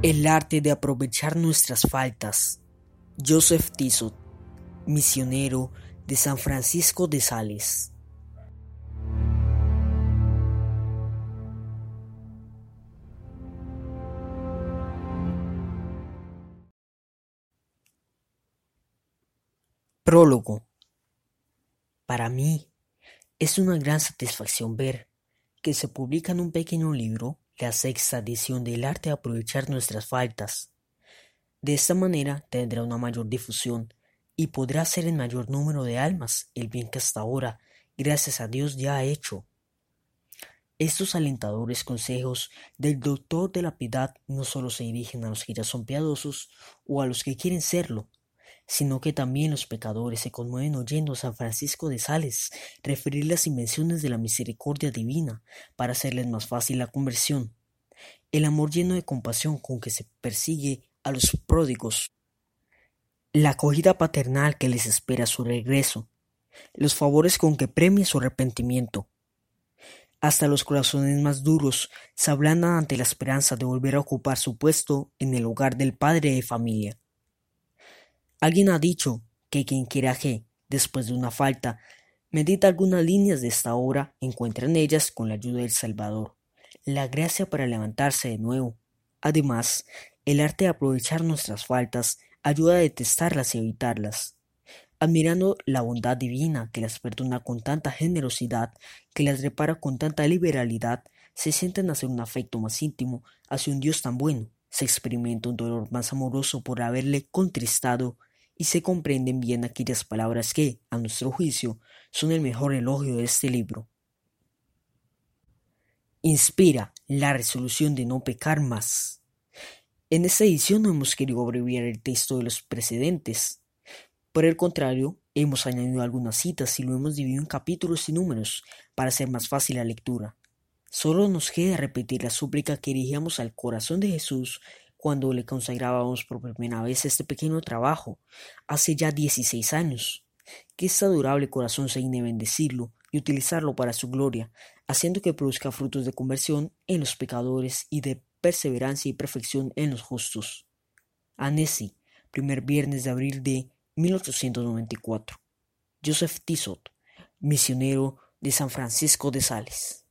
El arte de aprovechar nuestras faltas. Joseph Tissot, misionero de San Francisco de Sales. Prólogo. Para mí es una gran satisfacción ver que se publica en un pequeño libro la sexta edición del arte de aprovechar nuestras faltas. De esta manera tendrá una mayor difusión y podrá hacer en mayor número de almas el bien que hasta ahora, gracias a Dios, ya ha hecho. Estos alentadores consejos del doctor de la piedad no solo se dirigen a los que ya son piadosos o a los que quieren serlo, sino que también los pecadores se conmueven oyendo a San Francisco de Sales referir las invenciones de la misericordia divina para hacerles más fácil la conversión, el amor lleno de compasión con que se persigue a los pródigos, la acogida paternal que les espera su regreso, los favores con que premia su arrepentimiento. Hasta los corazones más duros se ablandan ante la esperanza de volver a ocupar su puesto en el hogar del padre de familia. Alguien ha dicho que quien quiera que, después de una falta, medita algunas líneas de esta obra, encuentra en ellas, con la ayuda del Salvador, la gracia para levantarse de nuevo. Además, el arte de aprovechar nuestras faltas ayuda a detestarlas y evitarlas. Admirando la bondad divina que las perdona con tanta generosidad, que las repara con tanta liberalidad, se sienten hacer un afecto más íntimo hacia un Dios tan bueno, se experimenta un dolor más amoroso por haberle contristado y se comprenden bien aquellas palabras que, a nuestro juicio, son el mejor elogio de este libro. Inspira la resolución de no pecar más. En esta edición no hemos querido abreviar el texto de los precedentes. Por el contrario, hemos añadido algunas citas y lo hemos dividido en capítulos y números para hacer más fácil la lectura. Solo nos queda repetir la súplica que dirigíamos al corazón de Jesús cuando le consagrábamos por primera vez este pequeño trabajo, hace ya 16 años. Que este adorable corazón se digne bendecirlo y utilizarlo para su gloria, haciendo que produzca frutos de conversión en los pecadores y de perseverancia y perfección en los justos. Annecy, primer viernes de abril de 1894. Joseph Tissot, misionero de San Francisco de Sales.